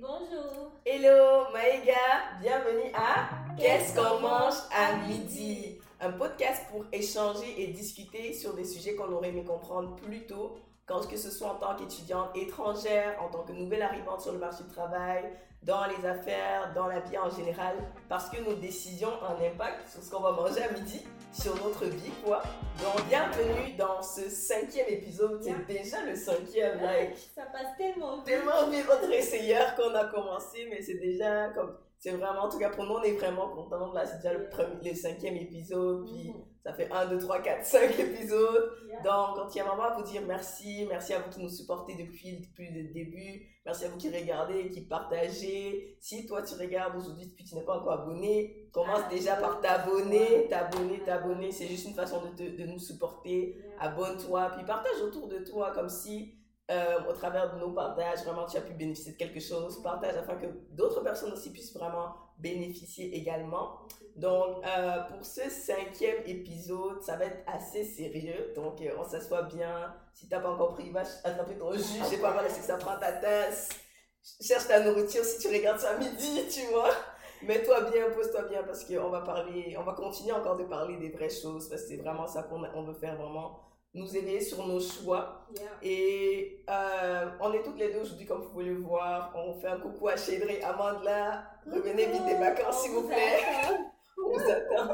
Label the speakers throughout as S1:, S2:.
S1: Bonjour.
S2: Hello Maïga, bienvenue à Qu'est-ce qu'on mange à midi? Un podcast pour échanger et discuter sur des sujets qu'on aurait aimé comprendre plus tôt, quand que ce soit en tant qu'étudiante étrangère, en tant que nouvelle arrivante sur le marché du travail, dans les affaires, dans la vie en général, parce que nos décisions ont un impact sur ce qu'on va manger à midi, sur notre vie, quoi. Donc, bienvenue dans ce cinquième épisode. C'est déjà le cinquième, like.
S1: Ça passe tellement vite.
S2: Tellement vite, c'est hier qu'on a commencé, mais c'est déjà comme c'est vraiment, en tout cas pour nous, on est vraiment contents. Là, c'est déjà le, premier, le cinquième épisode, puis
S1: Mhm.
S2: ça fait 1, 2, 3, 4, 5 épisodes. Donc, on tient vraiment à vous dire merci. Merci à vous qui nous supportez depuis, depuis le début. Merci à vous qui regardez, qui partagez. Si toi, tu regardes aujourd'hui, puis tu n'es pas encore abonné, commence
S1: Ah,
S2: déjà par t'abonner, t'abonner, t'abonner. C'est juste une façon de, te- de nous supporter. Abonne-toi, puis partage autour de toi comme si, euh, au travers de nos partages, vraiment tu as pu bénéficier de quelque chose. Partage afin que d'autres personnes aussi puissent vraiment bénéficier également. Donc, euh, pour ce cinquième épisode, ça va être assez sérieux. Donc, euh, on s'assoit bien. Si t'as pas encore pris, va attraper ton jus. Je pas, voilà, c'est que ça prend ta tasse. Cherche ta nourriture si tu regardes ça à midi, tu vois. Mets-toi bien, pose-toi bien parce qu'on va parler, on va continuer encore de parler des vraies choses parce que c'est vraiment ça qu'on on veut faire vraiment nous éveiller sur nos choix.
S1: Yeah.
S2: Et euh, on est toutes les deux aujourd'hui, comme vous pouvez le voir. On fait un coucou à Chédré, Amandla. Revenez vite des vacances, s'il vous plaît. On vous attend.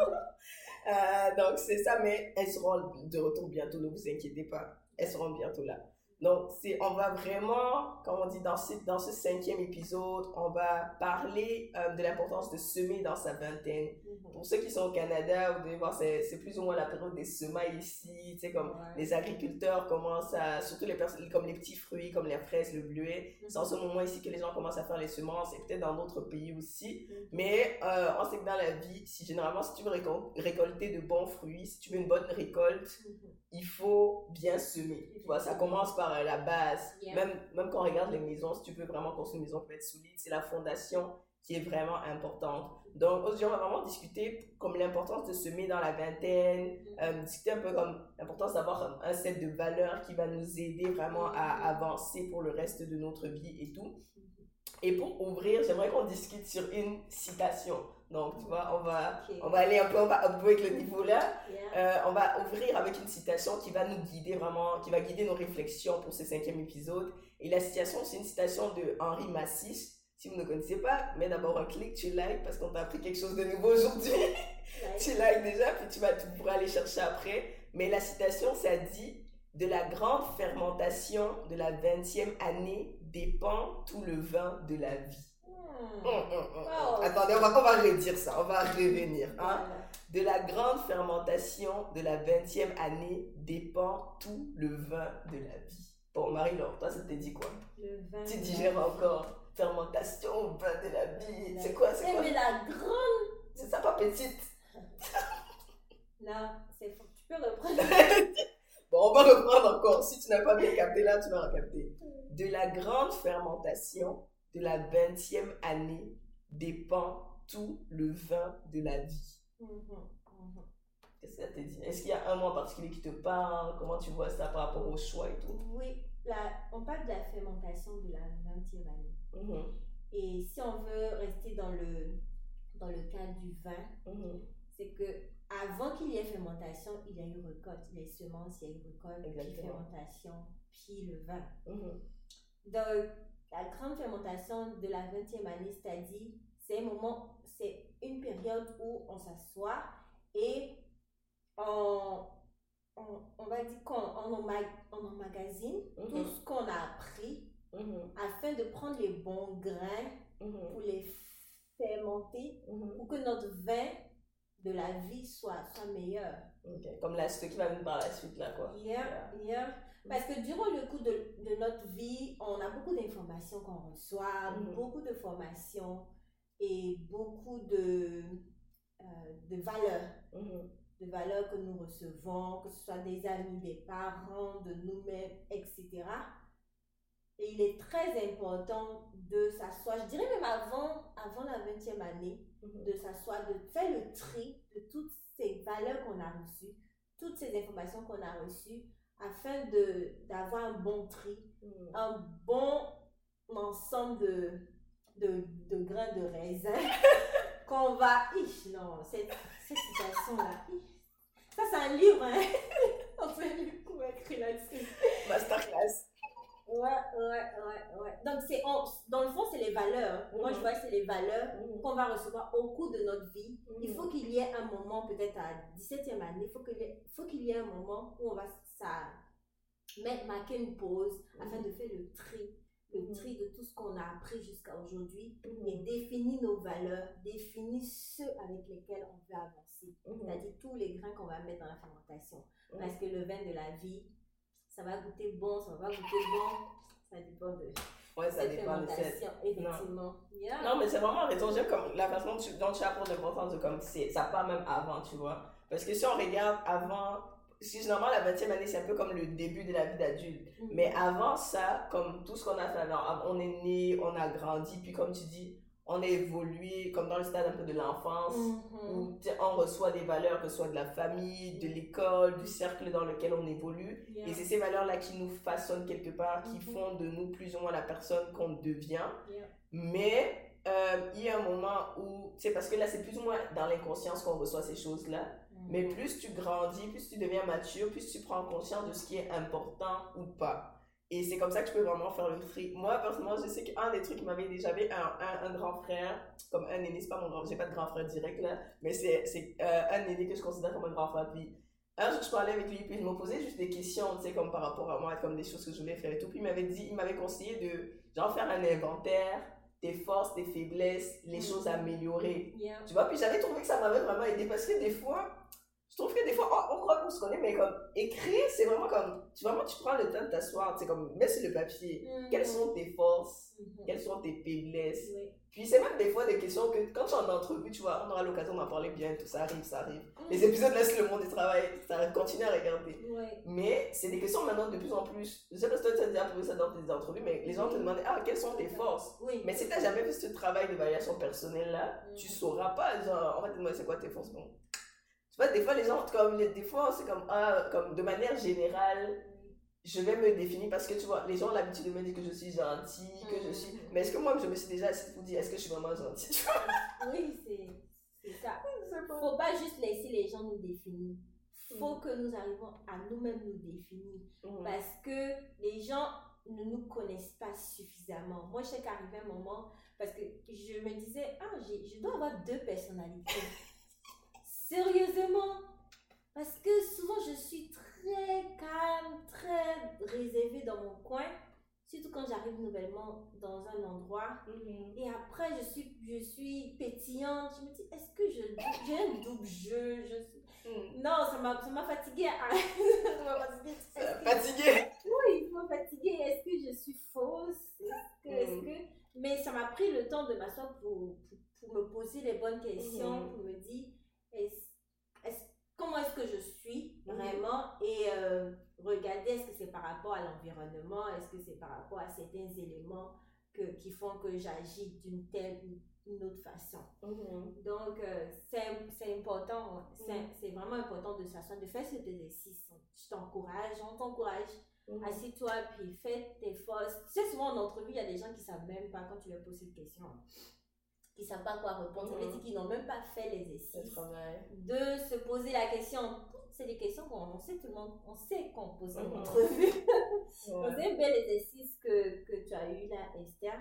S2: Euh, donc, c'est ça, mais elles seront de retour bientôt, ne vous inquiétez pas. Elles seront bientôt là. Donc, c'est, on va vraiment, comme on dit dans ce, dans ce cinquième épisode, on va parler euh, de l'importance de semer dans sa vingtaine.
S1: Mhm.
S2: Pour ceux qui sont au Canada, vous devez voir, c'est, c'est plus ou moins la période des semailles ici. Tu sais, comme
S1: Ouais.
S2: les agriculteurs commencent à, surtout les personnes, comme les petits fruits, comme les fraises, le bleuet. C'est en ce moment ici que les gens commencent à faire les semences et peut-être dans d'autres pays aussi.
S1: Mhm.
S2: Mais euh, on sait que dans la vie, si généralement, si tu veux récol- récolter de bons fruits, si tu veux une bonne récolte,
S1: Mhm.
S2: Il faut bien semer. Tu vois, ça commence par euh, la base.
S1: Yeah.
S2: Même, même quand on regarde les maisons, si tu veux vraiment construire une maison pour être solide, c'est la fondation qui est vraiment importante. Donc aujourd'hui, on va vraiment discuter comme l'importance de semer dans la vingtaine, euh, discuter un peu comme l'importance d'avoir un, un set de valeurs qui va nous aider vraiment à avancer pour le reste de notre vie et tout. Et pour ouvrir, j'aimerais qu'on discute sur une citation. Donc, tu vois, on va, on va aller un peu, on va upgrade le niveau là.
S1: Yeah.
S2: Euh, on va ouvrir avec une citation qui va nous guider vraiment, qui va guider nos réflexions pour ce cinquième épisode. Et la citation, c'est une citation de Henri Massis. Si vous ne connaissez pas, mets d'abord un clic, tu likes parce qu'on t'a appris quelque chose de nouveau aujourd'hui.
S1: Like,
S2: tu likes déjà, puis tu, vas, tu pourras aller chercher après. Mais la citation, ça dit De la grande fermentation de la 20e année dépend tout le vin de la vie.
S1: hmm.
S2: Hum, hum, hum.
S1: Oh.
S2: Attendez, on va, on va redire ça, on va revenir. Hein?
S1: Voilà.
S2: De la grande fermentation de la 20e année dépend tout le vin de la vie. Bon, Marie-Laure, toi, ça te dit quoi?
S1: Le vin.
S2: Tu digères encore fermentation, vin de la vie. C'est quoi, c'est
S1: Eh,
S2: quoi?
S1: mais la grande.
S2: C'est ça, pas petite.
S1: Là, c'est. Tu peux reprendre.
S2: Bon, on va reprendre encore. Si tu n'as pas bien capté là, tu vas recapter. De la grande fermentation de la 20e année dépend tout le vin de la vie. Qu'est-ce que ça te dit? Est-ce qu'il y a un mot en particulier qui te parle? Comment tu vois ça par rapport au choix et tout?
S1: Oui, la- on parle de la fermentation de la 20e année.
S2: Mhm,
S1: Et si on veut rester dans le, dans le cadre du vin,
S2: mhm.
S1: C'est que avant qu'il y ait fermentation, il y a eu récolte. Les semences, il y a eu récolte, puis
S2: Exactement.
S1: fermentation, puis le vin.
S2: Mhm.
S1: Donc, la grande fermentation de la 20e année, c'est-à-dire, c'est un moment, c'est une période où on s'assoit et on, on, on va dire qu'on on on emmagasine tout
S2: Mhm.
S1: ce qu'on a appris
S2: Mhm,
S1: afin de prendre les bons grains
S2: mhm,
S1: pour les fermenter pour que notre vin de la vie soit, soit meilleur.
S2: Ok, Comme la, ce qui va venir par la suite là quoi.
S1: Yeah, yeah. Parce que durant le cours de, de notre vie, on a beaucoup d'informations qu'on reçoit,
S2: Mhm.
S1: beaucoup de formations et beaucoup de, euh, de valeurs.
S2: Mhm,
S1: De valeurs que nous recevons, que ce soit des amis, des parents, de nous-mêmes, etc. Et il est très important de s'asseoir, je dirais même avant, avant la 20e année. De s'asseoir, de faire le tri de toutes ces valeurs qu'on a reçues, toutes ces informations qu'on a reçues, afin de d'avoir un bon tri,
S2: Mhm.
S1: un bon ensemble de, de, de grains de raisin qu'on va. Ich, non, cette, cette situation-là. Ça, c'est un livre, hein. On un livre qu'on écrit là-dessus.
S2: Masterclass.
S1: Ouais, ouais, ouais, ouais. Donc, c'est, dans le fond, c'est les valeurs. Moi, je mhm. vois que c'est les valeurs mhm. qu'on va recevoir au cours de notre vie. Il faut mhm. qu'il y ait un moment, peut-être à 17e année, il faut qu'il y, ait, faut qu'il y ait un moment où on va ça, mettre, marquer une pause afin de faire le tri. Le tri de tout ce qu'on a appris jusqu'à aujourd'hui et définir nos valeurs, définir ceux avec lesquels on veut avancer. C'est-à-dire tous les grains qu'on va mettre dans la fermentation. Parce que le vin de la vie, ça va goûter bon, ça va goûter bon. Ça dépend de.
S2: Ouais, ça dépend de cette.
S1: Effectivement.
S2: Non. mais c'est vraiment raison. J'aime comme la façon dont tu apportes l'importance de comme ça part même avant, tu vois. Parce que si on regarde avant, si normalement la 20e année, c'est un peu comme le début de la vie d'adulte. Mm-hmm. Mais avant ça, comme tout ce qu'on a fait avant, on est né, on a grandi, puis comme tu dis, on a évolué comme dans le stade un peu de l'enfance mm-hmm. où on reçoit des valeurs que ce soit de la famille, de l'école, du cercle dans lequel on évolue et c'est ces valeurs-là qui nous façonnent quelque part, qui mm-hmm. font de nous plus ou moins la personne qu'on devient. Mais euh, il y a un moment où, c'est parce que là c'est plus ou moins dans l'inconscience qu'on reçoit ces choses-là, mm-hmm. mais plus tu grandis, plus tu deviens mature, plus tu prends conscience de ce qui est important ou pas. Et c'est comme ça que je peux vraiment faire le tri. Moi, personnellement, je sais qu'un des trucs qui m'avait déjà, j'avais un, un, un, grand frère, comme un aîné, c'est pas mon grand, j'ai pas de grand frère direct là, mais c'est, euh, un aîné que je considère comme un grand frère. Puis un jour, je parlais avec lui, puis il me posait juste des questions, tu sais, comme par rapport à moi, comme des choses que je voulais faire et tout. Puis il m'avait dit, il m'avait conseillé de, genre, faire un inventaire tes forces, tes faiblesses, les mm. choses à améliorer. Tu vois, puis j'avais trouvé que ça m'avait vraiment aidé parce que des fois, je trouve que des fois, on, croit qu'on se connaît, mais comme écrire, c'est vraiment comme, tu, vraiment, tu prends le temps de t'asseoir, tu sais, comme, mets sur le papier, mhm. quelles sont tes forces, mhm. quelles sont tes faiblesses? Puis c'est même des fois des questions que, quand tu es en entrevue, tu vois, on aura l'occasion d'en parler bien, tout ça arrive, ça arrive. Mhm. Les épisodes laissent le monde du travail, ça continue à regarder. Mais c'est des questions maintenant de plus en plus. Je sais pas si toi tu as déjà trouvé ça dans tes entrevues, mais les gens te demandent, ah, quelles sont tes forces? Oui. Mais si tu n'as jamais fait ce travail d'évaluation personnelle là, tu sauras pas, genre, en fait, moi, c'est quoi tes forces? Bon des fois, les gens, comme, des fois, c'est comme, ah, comme de manière générale, je vais me définir parce que tu vois, les gens ont l'habitude de me dire que je suis gentille, que je suis. Mm. Mais est-ce que moi, je me suis déjà assise pour dire, est-ce que je suis vraiment gentille, tu
S1: vois? Oui, c'est ça. Faut pas juste laisser les gens nous définir. Faut mm. que nous arrivons à nous-mêmes nous définir. Mm. Parce que les gens ne nous connaissent pas suffisamment. Moi, je sais qu'arrivé un moment, parce que je me disais, ah, je dois avoir deux personnalités. Sérieusement. Parce que souvent, je suis très calme, très réservée dans mon coin. Surtout quand j'arrive nouvellement dans un endroit. Mhm. Et après, je suis, je suis pétillante. Je me dis, est-ce que je, j'ai un double jeu? Je mhm. Non, ça m'a, ça m'a fatiguée. ça m'a
S2: fatiguée.
S1: Oui, ça m'a fatiguée. Est-ce que je suis fausse? Est-ce que, est-ce mhm. que... Mais ça m'a pris le temps de m'asseoir pour, pour, me poser les bonnes questions, pour me dire, comment est-ce que je suis mhm. vraiment et euh, regarder est-ce que c'est par rapport à l'environnement, est-ce que c'est par rapport à certains éléments que, qui font que j'agis d'une telle ou une autre façon? Mhm. Donc, euh, c'est important, mhm. c'est vraiment important de s'asseoir, de faire cet exercice. Je t'encourage, on t'encourage. Assis-toi, puis fais tes forces. Tu sais, souvent en entrevue, il y a des gens qui ne savent même pas quand tu leur poses cette question qui ne savent pas quoi répondre. Dire qu'ils n'ont même pas fait l'exercice de se poser la question. C'est des questions qu'on sait tout le monde, on sait qu'on pose en entrevue. C'est un bel exercice que, que tu as eu là, Esther.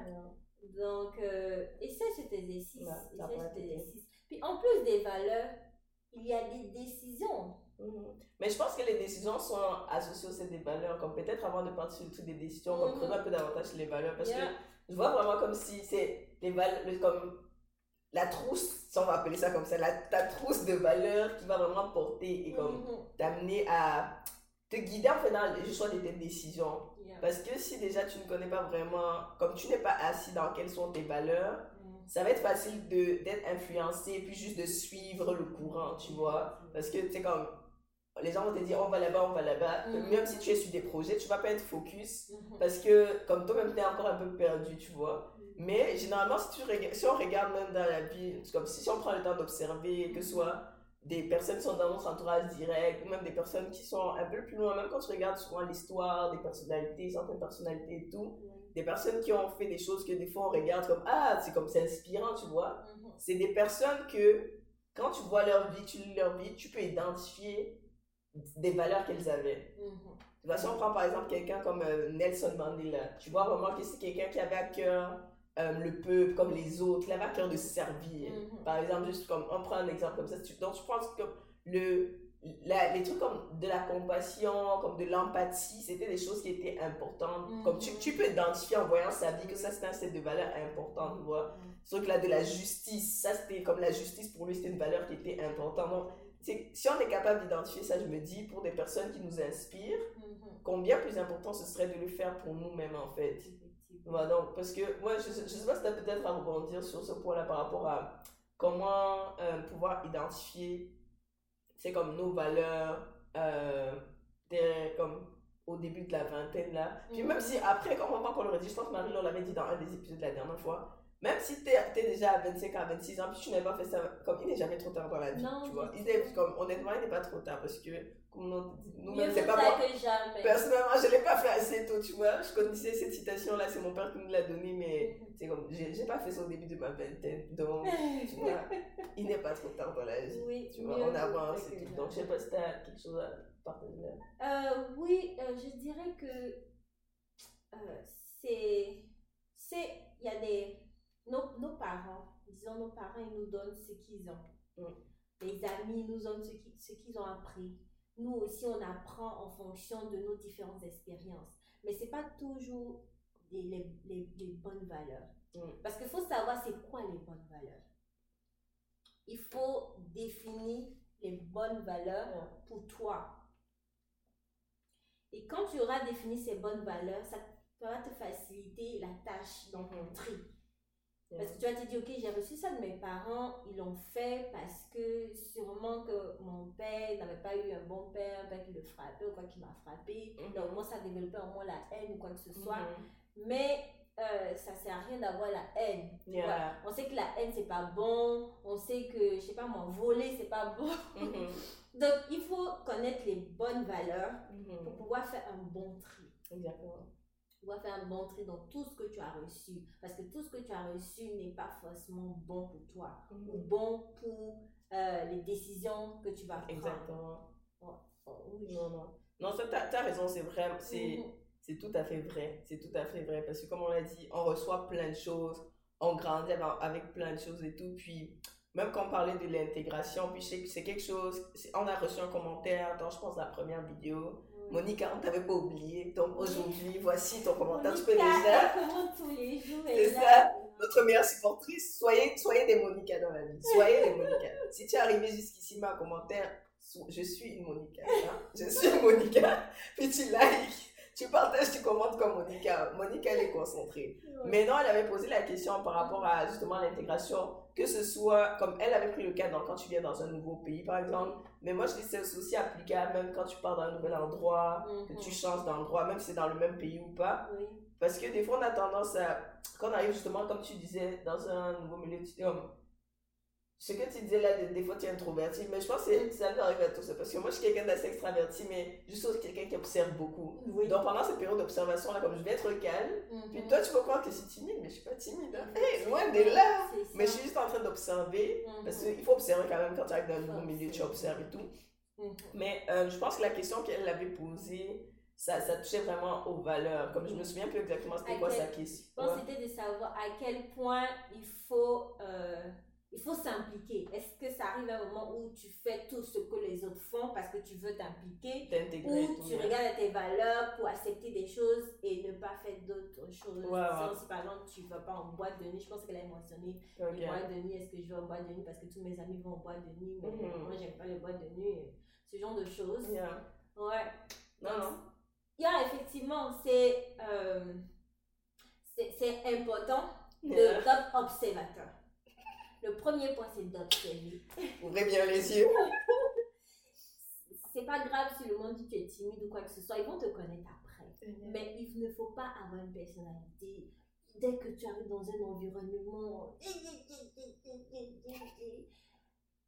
S1: Donc, euh, essaie cet exercice. exercice. Puis en plus des valeurs, il y a des décisions.
S2: Mhm. Mais je pense que les décisions sont associées aussi à des valeurs, comme peut-être avant de partir sur des décisions, on va -hmm. un peu davantage sur les valeurs, parce que je vois vraiment comme si c'est les valeurs, comme la trousse, si on va appeler ça comme ça, la, ta trousse de valeurs qui va vraiment porter et comme mhm. t'amener à te guider en faisant le choix de tes décisions. Parce que si déjà tu ne connais pas vraiment, comme tu n'es pas assis dans quelles sont tes valeurs, mm. ça va être facile d'être influencé et puis juste de suivre le courant, tu vois. Parce que tu sais, comme les gens vont te dire on va là-bas, on va là-bas. Même si tu es sur des projets, tu vas pas être focus mm-hmm. parce que comme toi-même tu es encore un peu perdu, tu vois. Mais généralement, si, tu si on regarde même dans la vie, comme si, on prend le temps d'observer, que ce soit des personnes qui sont dans notre entourage direct, ou même des personnes qui sont un peu plus loin, même quand tu regardes souvent l'histoire des personnalités, certaines personnalités et tout, des personnes qui ont fait des choses que des fois on regarde comme ah c'est comme c'est inspirant tu vois
S1: Mhm.
S2: c'est des personnes que quand tu vois leur vie tu lis leur vie tu peux identifier des valeurs qu'elles avaient
S1: Mhm.
S2: tu vois, si on prend par exemple quelqu'un comme euh, Nelson Mandela, tu vois vraiment que c'est quelqu'un qui avait à cœur euh, le peuple comme les autres, à cœur de servir.
S1: Mhm.
S2: Par exemple, juste comme, on prend un exemple comme ça, donc je pense que le, la- les trucs comme de la compassion, comme de l'empathie, c'était des choses qui étaient importantes.
S1: Mhm.
S2: Comme tu, tu peux identifier en voyant sa vie que ça c'était un set de valeurs important, tu vois. Ce truc-là de la justice, ça c'était comme la justice pour lui, c'était une valeur qui était importante. Donc, si on est capable d'identifier ça, je me dis, pour des personnes qui nous inspirent,
S1: Mhm.
S2: combien plus important ce serait de le faire pour nous-mêmes en fait? Voilà, donc, parce que moi, je, je sais pas si tu as peut-être à rebondir sur ce point-là par rapport à comment euh, pouvoir identifier, c'est comme nos valeurs, euh, des- comme au début de la vingtaine là. Puis même si après, comme on qu'on l'aurait dit, je pense que Marie on l'avait dit dans un des épisodes de la dernière fois, même si tu es, déjà à 25 à 26 ans, puis tu n'as pas fait ça, comme il n'est jamais trop tard dans la vie,
S1: Non,
S2: tu vois. Il est, comme, honnêtement, il n'est pas trop tard parce que, comme nous-
S1: Mieux
S2: nous-mêmes, c'est pas
S1: jamais.
S2: Personnellement, je ne l'ai pas fait assez tôt, tu vois. Je connaissais cette citation-là, c'est mon père qui me l'a donnée, mais c'est comme, j'ai pas fait ça au début de ma vingtaine. Donc, tu vois, il n'est pas trop tard dans la vie.
S1: Oui,
S2: Tu vois, on avance et tout. Donc, je sais pas si tu as quelque chose à partager là.
S1: Euh, oui, euh, je dirais que euh, c'est. c'est- Il y a des. Nos, nos parents, disons, nos parents, ils nous donnent ce qu'ils ont.
S2: Mm.
S1: Les amis nous donnent ce qu'ils ont appris. Nous aussi, on apprend en fonction de nos différentes expériences. Mais ce n'est pas toujours des- les, les, les bonnes valeurs.
S2: Mm.
S1: Parce qu'il faut savoir c'est quoi les bonnes valeurs. Il faut définir les bonnes valeurs pour toi. Et quand tu auras défini ces bonnes valeurs, ça va te faciliter la tâche dans ton tri. Parce que tu vas te dire, ok, j'ai reçu ça de mes parents, ils l'ont fait parce que sûrement que mon père n'avait pas eu un bon père, un père qui le frappait ou quoi qui m'a frappé.
S2: Mhm.
S1: Donc, moi, ça a développé en moi la haine ou quoi que ce soit.
S2: Mhm.
S1: Mais euh, ça sert à rien d'avoir la haine. tu
S2: Yeah.
S1: vois. On sait que la haine, c'est pas bon. On sait que, je sais pas, moi, voler, c'est pas bon.
S2: Mhm.
S1: Donc, il faut connaître les bonnes valeurs pour pouvoir faire un bon tri.
S2: Exactement.
S1: Pouvoir faire un bon tri dans tout ce que tu as reçu. Parce que tout ce que tu as reçu n'est pas forcément bon pour toi ou
S2: Mhm.
S1: bon pour euh, les décisions que tu vas prendre.
S2: Exactement.
S1: Oh, oui.
S2: Non, non. Non, ça, t'as as raison, c'est vrai. C'est.
S1: Mhm.
S2: C'est tout à fait vrai. C'est tout à fait vrai. Parce que comme on l'a dit, on reçoit plein de choses. On grandit avec- plein de choses et tout. Puis, même quand on parlait de l'intégration, puis c'est quelque chose. c'est- On a reçu un commentaire dans, je pense, la première vidéo. Monica, on t'avait pas oublié. Donc aujourd'hui, voici ton commentaire. Tu peux
S1: commente tous les jours.
S2: C'est ça. Notre meilleure supportrice. Soyez, soyez des Monica dans la vie. Soyez des Monica. Si tu es arrivé jusqu'ici, ma commentaire, je suis une Monica. hein. Je suis une Monica. Puis tu likes. Tu partages, tu commentes comme Monica. Monica, elle est concentrée.
S1: Ouais.
S2: Non, elle avait posé la question par rapport à justement l'intégration, que ce soit comme elle avait pris le cas dans, quand tu viens dans un nouveau pays par exemple. Mais moi je dis c'est aussi applicable même quand tu pars dans un nouvel endroit, que tu
S1: Mhm.
S2: changes d'endroit, même si c'est dans le même pays ou pas.
S1: Oui.
S2: Parce que des fois on a tendance à, quand on arrive justement comme tu disais dans un nouveau milieu, tu, comme, ce que tu disais là, des, fois tu es introverti, mais je pense que ça nous arrive à tous. Parce que moi je suis quelqu'un d'assez extraverti, mais juste aussi quelqu'un qui observe beaucoup.
S1: Oui.
S2: Donc pendant cette période d'observation là, comme je vais être calme,
S1: Mhm.
S2: puis toi, tu peux croire que je suis timide, mais je suis pas timide. Hein. Hey,
S1: Effectivement,
S2: loin de là. Mais je suis juste en train d'observer.
S1: Mhm.
S2: Parce qu'il faut observer quand même quand tu arrives dans un nouveau milieu, tu observes et tout. Mais euh, je pense que la question qu'elle avait posée, ça, ça touchait vraiment aux valeurs. Comme je me souviens plus exactement c'était quoi
S1: quel-
S2: sa question.
S1: Je pense
S2: Ouais.
S1: c'était de savoir à quel point il faut, euh, il faut s'impliquer. Est-ce que ça arrive à un moment où tu fais tout ce que les autres font parce que tu veux t'impliquer? Ou tu regardes tes valeurs pour accepter des choses et ne pas faire d'autres choses? Si par exemple tu ne vas pas en boîte de nuit, je pense qu'elle a mentionné les boîtes de nuit, est-ce que je vais en boîte de nuit parce que tous mes amis vont en boîte de nuit, mais
S2: Mhm.
S1: moi j'aime pas les boîtes de nuit, ce genre de choses.
S2: Yeah.
S1: Ouais.
S2: Non, non.
S1: Yeah, effectivement, c'est euh, important de-
S2: Yeah.
S1: d'être observateur. Le premier point, c'est d'observer.
S2: Ouvrez bien les yeux.
S1: C'est pas grave si le monde dit que tu es timide ou quoi que ce soit, ils vont te connaître après. Mais il ne faut pas avoir une personnalité. Dès que tu arrives dans un environnement,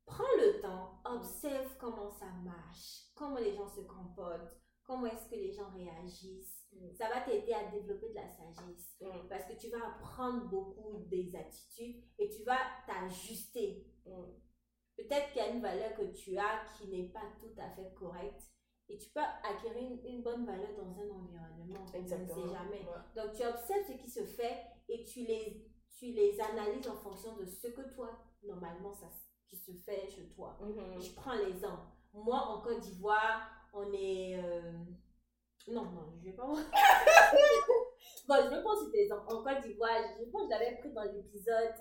S1: prends le temps, observe comment ça marche, comment les gens se comportent, comment est-ce que les gens réagissent. Ça va t'aider à développer de la sagesse.
S2: Mm.
S1: Parce que tu vas apprendre beaucoup des attitudes et tu vas t'ajuster.
S2: Mm.
S1: Peut-être qu'il y a une valeur que tu as qui n'est pas tout à fait correcte. Et tu peux acquérir une, une bonne valeur dans un environnement. On ne
S2: Exactement.
S1: sait jamais.
S2: Ouais.
S1: Donc, tu observes ce qui se fait et tu les, tu les analyses en fonction de ce que toi, normalement, ça, qui se fait chez toi.
S2: Mhm.
S1: Je prends l'exemple. Moi, en Côte d'Ivoire, on est. euh, Non, non, je vais pas. bon, je vais pas citer l'exemple. En Côte d'Ivoire, je pense que je l'avais pris dans l'épisode.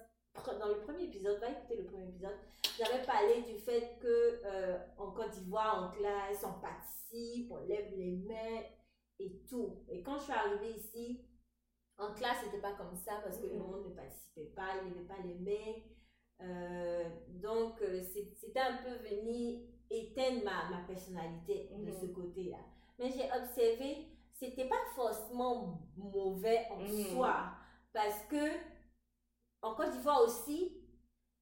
S1: Dans le premier épisode, va écouter le premier épisode. J'avais parlé du fait que euh, en Côte d'Ivoire, en classe, on participe, on lève les mains et tout. Et quand je suis arrivée ici, en classe, c'était pas comme ça parce que le
S2: Mhm.
S1: monde ne participait pas, il levait pas les mains. Euh, donc, euh, c'était un peu venu éteindre ma, ma personnalité de
S2: Mhm.
S1: ce côté-là. Mais j'ai observé, c'était pas forcément mauvais en
S2: Mhm.
S1: soi. Parce que, en Côte d'Ivoire aussi,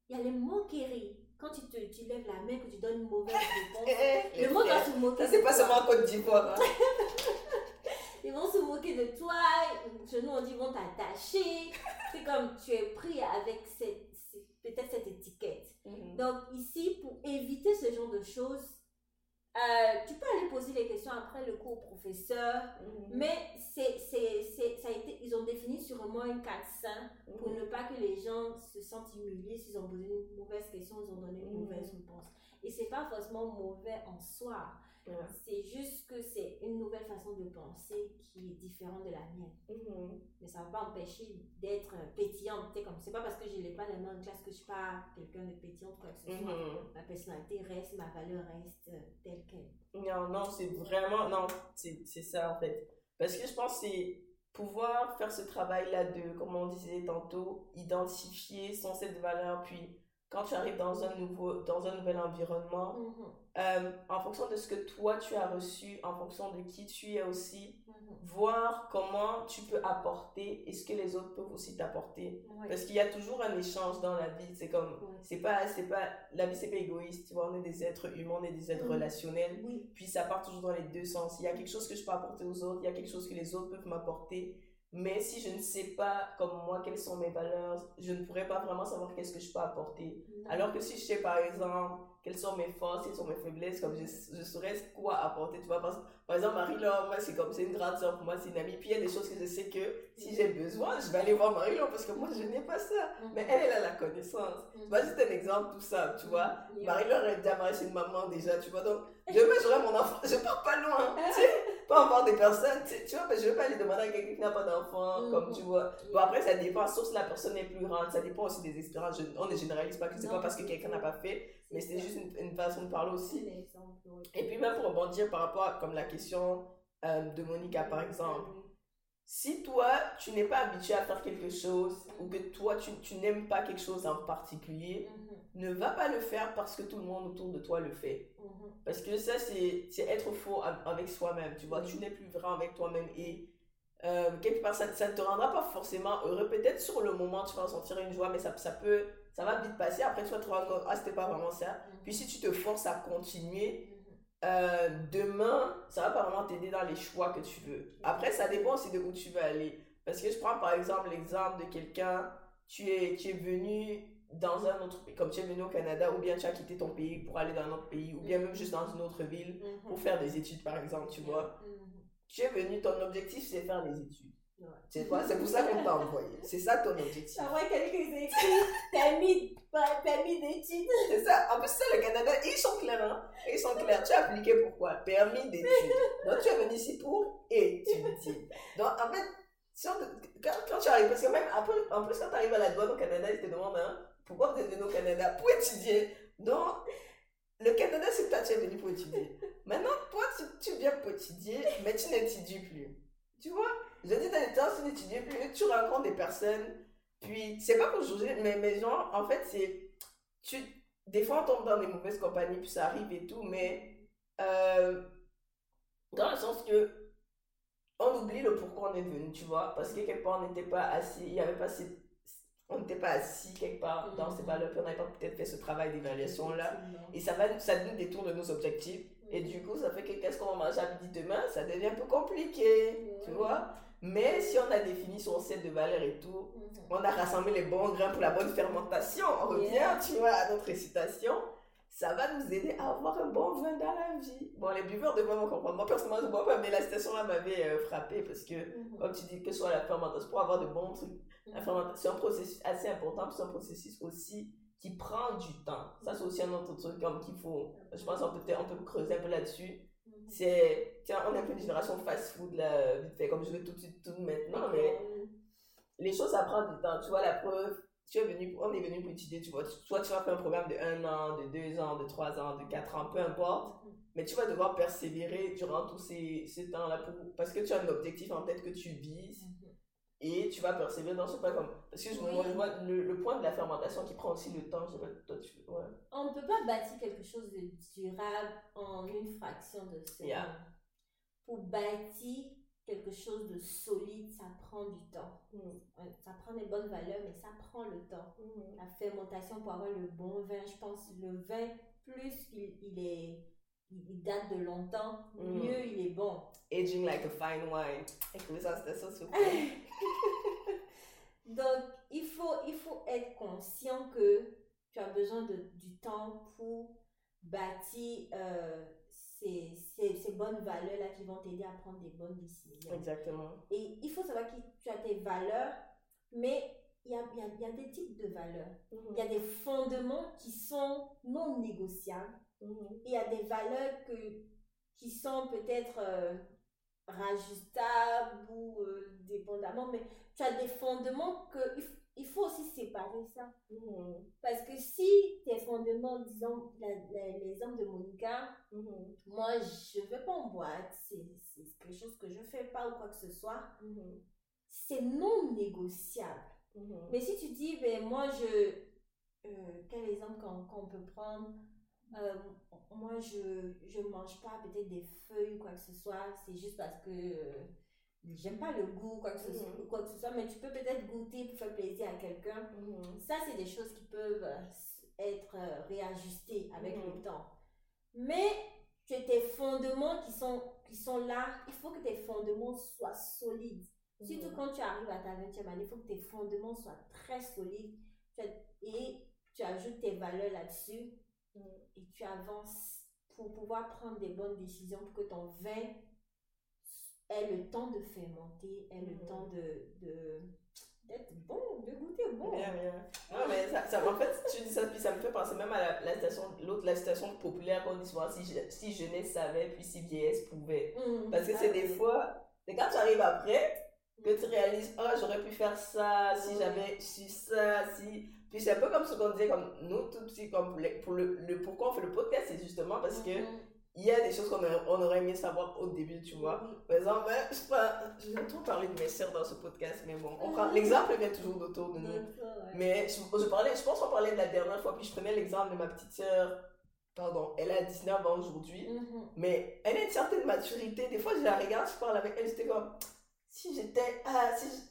S1: il y a les moqueries. Quand tu, te, tu lèves la main, que tu donnes une mauvaise réponse, le monde va se moquer.
S2: Ça, c'est pas seulement en Côte d'Ivoire. hein.
S1: Ils vont se moquer de toi. Chez nous, on dit ils vont t'attacher. C'est comme tu es pris avec cette, peut-être cette étiquette.
S2: Mhm.
S1: Donc ici, pour éviter ce genre de choses, euh, tu peux aller poser les questions après le cours au professeur,
S2: Mhm.
S1: mais c'est, c'est, c'est- ça a été, ils ont défini sur moi un cadre sain pour
S2: Mhm.
S1: ne pas que les gens se sentent humiliés s'ils ont posé une mauvaise question, ils ont donné une
S2: Mhm.
S1: mauvaise réponse. Et c'est pas forcément mauvais en soi,
S2: Ouais.
S1: c'est juste que c'est une nouvelle façon de penser qui est différente de la mienne.
S2: Mhm.
S1: Mais ça va pas empêcher d'être pétillante. Sais, comme c'est pas parce que je n'ai pas la main en classe que je suis pas quelqu'un de pétillant quoi que ce soit.
S2: Mhm.
S1: Ma personnalité reste, ma valeur reste euh, telle qu'elle.
S2: Non, non, c'est vraiment. Non, c'est c'est ça en fait. Parce que je pense que c'est pouvoir faire ce travail-là de, comme on disait tantôt, identifier son set de valeurs, puis quand tu arrives dans un, nouveau, dans un nouvel environnement,
S1: Mhm,
S2: euh, en fonction de ce que toi tu as reçu, en fonction de qui tu es aussi,
S1: mhm.
S2: voir comment tu peux apporter et ce que les autres peuvent aussi t'apporter. Parce qu'il y a toujours un échange dans la vie. C'est comme, c'est pas, c'est pas, la vie c'est pas égoïste, tu vois, on est des êtres humains, on est des êtres
S1: Mhm.
S2: relationnels.
S1: Oui.
S2: Puis ça part toujours dans les deux sens. Il y a quelque chose que je peux apporter aux autres, il y a quelque chose que les autres peuvent m'apporter. Mais si je ne sais pas, comme moi, quelles sont mes valeurs, je ne pourrais pas vraiment savoir qu'est-ce que je peux apporter.
S1: Non.
S2: Alors que si je sais, par exemple, quelles sont mes forces, quelles sont mes faiblesses, comme je, je saurais quoi apporter, tu vois. Par, par exemple, Marie-Laure, moi, c'est comme, c'est une grande soeur pour moi, c'est une amie. Puis il y a des choses que je sais que si j'ai besoin, je vais aller voir Marie-Laure parce que moi, je n'ai pas ça.
S1: Mhm.
S2: Mais elle, elle a la connaissance.
S1: Mhm.
S2: Vas-y, c'est un exemple, tout ça, tu vois.
S1: Oui.
S2: Marie-Laure est déjà mariée chez une maman déjà, tu vois. Donc, demain, j'aurai mon enfant. Je pars pas loin, tu sais. Pas avoir des personnes, tu tu vois, mais je vais pas aller demander à quelqu'un qui n'a pas d'enfant, comme tu vois. Bon, après, ça dépend, sauf si la personne est plus grande, ça dépend aussi des expériences. Je- on ne généralise pas que c'est pas parce que quelqu'un n'a pas fait, mais c'est juste une, une façon de parler aussi. Et puis, même pour rebondir par rapport à comme la question euh, de Monica, par exemple. Si toi, tu n'es pas habitué à faire quelque chose, ou que toi, tu, tu n'aimes pas quelque chose en particulier,
S1: Mhm,
S2: ne va pas le faire parce que tout le monde autour de toi le fait.
S1: mhm.
S2: Parce que ça, c'est c'est être faux avec soi-même, tu vois. Tu n'es plus vrai avec toi-même et euh, quelque part, ça, ça ne te rendra pas forcément heureux. Peut-être sur le moment, tu vas ressentir une joie, mais ça, ça peut, ça va vite passer. Après, tu vas te rendre compte, ah, c'était pas vraiment ça. Puis si tu te forces à continuer. Euh, demain, ça va pas vraiment t'aider dans les choix que tu veux. Après, ça dépend aussi de où tu veux aller. Parce que je prends par exemple l'exemple de quelqu'un, tu es, tu es venu dans un autre pays, comme tu es venu au Canada, ou bien tu as quitté ton pays pour aller dans un autre pays, ou bien même juste dans une autre ville
S1: Mhm.
S2: pour faire des études par exemple, tu vois.
S1: Mhm.
S2: Tu es venu, ton objectif c'est faire des études.
S1: Ouais.
S2: C'est quoi C'est pour ça qu'on t'a envoyé. C'est ça ton objectif.
S1: Ça va quelqu'un qui écrit permis, permis d'études.
S2: C'est ça. En plus, c'est le Canada, ils sont clairs, hein. Ils sont clairs. Tu as appliqué pourquoi? Permis d'études. Donc, tu es venu ici pour étudier. Donc, en fait, si on te- quand, quand tu arrives, parce que même après, en plus, quand tu arrives à la douane au Canada, ils te demandent, hein, pourquoi vous êtes venu au Canada Pour étudier? Donc, le Canada, c'est toi, tu es venu pour étudier. Maintenant, toi, tu, tu viens pour étudier, mais tu n'étudies plus. Tu vois? Je dis, dans les temps, tu n'étudies plus, tu rencontres des personnes, puis, c'est pas pour juger, mais, mais genre, en fait, c'est. Tu, des fois, on tombe dans des mauvaises compagnies, puis ça arrive et tout, mais. euh, dans le sens que. On oublie le pourquoi on est venu, tu vois, parce que quelque part, on n'était pas assez. Il n'y avait pas on n'était pas assis quelque part dans ces valeurs, puis on n'avait pas peut-être fait ce travail d'évaluation-là.
S1: Effectivement.
S2: Et ça, va, ça nous détourne de nos objectifs. Et du coup, ça fait que qu'est-ce qu'on va manger à midi demain, ça devient un peu compliqué, tu
S1: Ouais.
S2: vois? Mais si on a défini son set de valeurs et tout,
S1: Mhm.
S2: on a rassemblé les bons grains pour la bonne fermentation, on revient,
S1: Yeah.
S2: tu vois, à notre récitation, ça va nous aider à avoir un bon vin dans la vie. Bon, les buveurs de vin vont comprendre. Moi, personnellement, je ne bois pas, mais la citation-là m'avait euh, frappé parce que,
S1: Mhm.
S2: comme tu dis, que ce soit la fermentation, pour avoir de bons trucs, la fermentation, c'est un processus assez important, puis c'est un processus aussi qui prend du temps. Ça, c'est aussi un autre truc comme qu'il faut, je pense qu'on peut, on peut creuser un peu là-dessus. C'est, tiens, on est un peu une génération fast-food, là, vite fait, comme je veux tout de suite, tout maintenant, mais les choses, ça prend du temps. Tu vois, la preuve, tu es venu, on est venu pour étudier, tu vois. Soit tu vas faire un programme de un an, de deux ans, de trois ans, de quatre ans, peu importe. Mais tu vas devoir persévérer durant tous ces, ces temps-là pour, parce que tu as un objectif en tête que tu vises. Et tu vas persévérer dans ce pas comme. Parce que je,
S1: Oui.
S2: moi, je vois le, le point de la fermentation qui prend aussi le temps. Je sais pas, toi, tu. Ouais.
S1: On ne peut pas bâtir quelque chose de durable en une fraction de seconde.
S2: Yeah.
S1: Pour bâtir quelque chose de solide, ça prend du temps. Ouais, Ça prend des bonnes valeurs, mais ça prend le temps. La fermentation pour avoir le bon vin, je pense le vin, plus il, il est, il date de longtemps,
S2: Mm.
S1: mieux il est bon.
S2: Aging like a fine wine. Écoutez ça, c'était ça.
S1: Donc, il faut, il faut être conscient que tu as besoin de, du temps pour bâtir euh, ces, ces, ces bonnes valeurs-là qui vont t'aider à prendre des bonnes décisions.
S2: Exactement.
S1: Et il faut savoir que tu as tes valeurs, mais il y a, il y a- il y a des types de valeurs. Il y a des fondements qui sont non négociables.
S2: Mhm.
S1: Il y a des valeurs que, qui sont peut-être euh, rajustables ou euh, dépendamment, mais tu as des fondements que il, faut aussi séparer ça.
S2: Mhm.
S1: Parce que si tes fondements, disons, la- la- l'exemple de Monica, moi je vais pas en boîte, c'est quelque chose que je fais pas ou quoi que ce soit, c'est non négociable.
S2: Mhm.
S1: Mais si tu dis, ben moi je. euh, quel exemple qu'on qu'on peut prendre? Euh, Moi je je mange pas peut-être des feuilles ou quoi que ce soit, c'est juste parce que euh, j'aime pas le goût quoi que, ce soit,
S2: Mhm.
S1: quoi que ce soit, mais tu peux peut-être goûter pour faire plaisir à quelqu'un.
S2: Mhm.
S1: Ça, c'est des choses qui peuvent euh, être réajustées avec le temps. Mais tu as tes fondements qui sont, qui sont là, il faut que tes fondements soient solides. Surtout
S2: Mhm.
S1: quand tu arrives à ta 20e année, il faut que tes fondements soient très solides et tu ajoutes tes valeurs là-dessus
S2: Mhm.
S1: et tu avances pour pouvoir prendre des bonnes décisions pour que ton vin ait le temps de fermenter, ait le
S2: Mhm.
S1: temps de, de- d'être bon, de goûter bon.
S2: Bien, bien. Non, mais ça, ça- en fait, tu dis ça, puis ça me fait penser même à la, la station, l'autre, la citation populaire qu'on dit souvent, si, je- si jeunesse savait, puis si vieillesse pouvait.
S1: Mm.
S2: Parce que
S1: Ah
S2: c'est des fois, c'est quand tu arrives après, que tu réalises, ah, j'aurais pu faire ça, si j'avais su ça, si. Puis c'est un peu comme ce qu'on disait, comme nous, tout petit, comme pour, les- pour le, le pourquoi on fait le podcast, c'est justement parce que
S1: Mhm.
S2: il y a des choses qu'on aurait, on aurait aimé savoir au début, tu vois.
S1: Oui.
S2: Par exemple, ben, je sais pas, je viens trop parler de mes sœurs dans ce podcast, mais bon, on prend, l'exemple vient toujours d'autour de nous. Mais je, je parlais, je pense qu'on parlait de la dernière fois, puis je prenais l'exemple de ma petite sœur, pardon, elle a 19 ans aujourd'hui,
S1: Mhm.
S2: mais elle a une certaine maturité. Des fois, je la regarde, je parle avec elle, j'étais comme, si j'étais, ah, si je-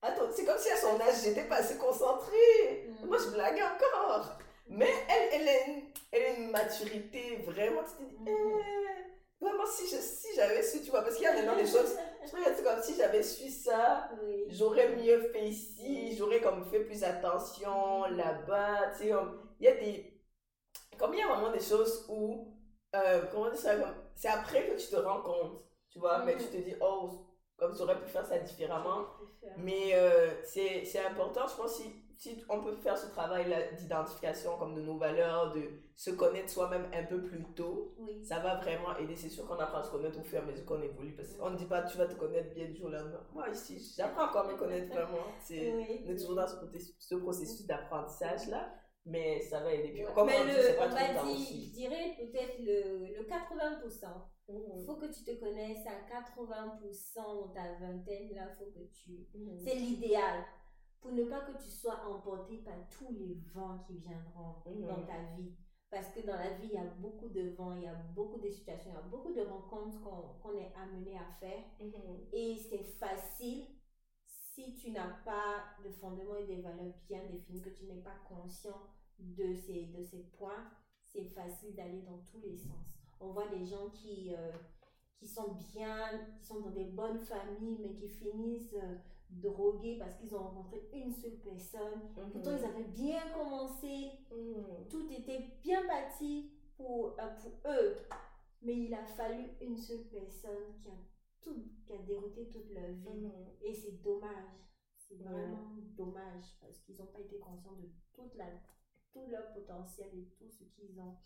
S2: Attends, c'est comme si à son âge, j'étais pas assez concentrée.
S1: Mhm.
S2: Moi, je blague encore. Mais elle, elle, a une, elle a une maturité vraiment, tu te dis, eh, vraiment, si je- si j'avais su, tu vois, parce qu'il y a maintenant des choses, je regarde, c'est comme si j'avais su ça,
S1: Oui.
S2: j'aurais mieux fait ici, j'aurais comme fait plus attention là-bas, tu sais, il y a des, comme il y a vraiment des choses où, euh, comment dire ça, c'est après que tu te rends compte, tu vois, mais tu te dis, oh, comme j'aurais pu faire ça différemment, mais euh, c'est c'est important, je pense, si, si on peut faire ce travail-là d'identification comme de nos valeurs, de se connaître soi-même un peu plus tôt,
S1: Oui.
S2: ça va vraiment aider. C'est sûr qu'on apprend à se connaître au fur et à mesure qu'on évolue. Parce qu'on ne dit pas tu vas te connaître bien du jour au lendemain. Moi, ici, j'apprends encore à me connaître vraiment. C'est,
S1: Oui.
S2: on est toujours dans ce processus d'apprentissage-là, mais ça va aider. Puis,
S1: Ouais.
S2: comme
S1: Mais
S2: on dit,
S1: le,
S2: pas
S1: on va dire,
S2: aussi.
S1: je dirais peut-être le, le 80%. Il
S2: Mhm.
S1: faut que tu te connaisses à 80% dans ta vingtaine. Là, faut que tu.
S2: Mhm.
S1: C'est l'idéal. Pour ne pas que tu sois emporté par tous les vents qui viendront
S2: Mhm.
S1: dans ta vie. Parce que dans la vie, il y a beaucoup de vents, il y a beaucoup de situations, il y a beaucoup de rencontres qu'on qu'on est amené à faire. Et c'est facile si tu n'as pas de fondement et des valeurs bien définies, que tu n'es pas conscient de ces, de ces points, c'est facile d'aller dans tous les sens. On voit des gens qui, euh, qui sont bien, qui sont dans des bonnes familles, mais qui finissent euh, drogués parce qu'ils ont rencontré une seule personne.
S2: Mhm.
S1: Pourtant, ils avaient bien commencé,
S2: Mhm.
S1: tout était bien bâti pour, euh, pour eux. Mais il a fallu une seule personne qui a, tout, qui a dérouté toute leur vie.
S2: Mhm.
S1: Et c'est dommage. C'est vraiment dommage parce qu'ils n'ont pas été conscients de toute la, tout leur potentiel et tout ce qu'ils ont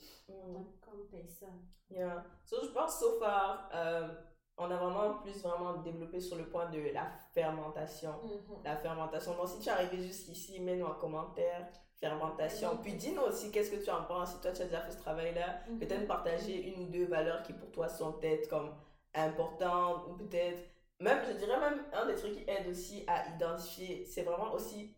S1: comme, personne.
S2: Yeah. So, je pense, so far, euh, on a vraiment plus vraiment développé sur le point de la fermentation.
S1: Mhm.
S2: La fermentation. Donc, si tu es arrivé jusqu'ici, mets-nous en commentaire fermentation. Puis dis-nous aussi qu'est-ce que tu en penses? Si toi, tu as déjà fait ce travail-là,
S1: Mhm.
S2: peut-être partager une ou deux valeurs qui pour toi sont peut-être comme importantes ou peut-être même je dirais même un des trucs qui aide aussi à identifier c'est vraiment aussi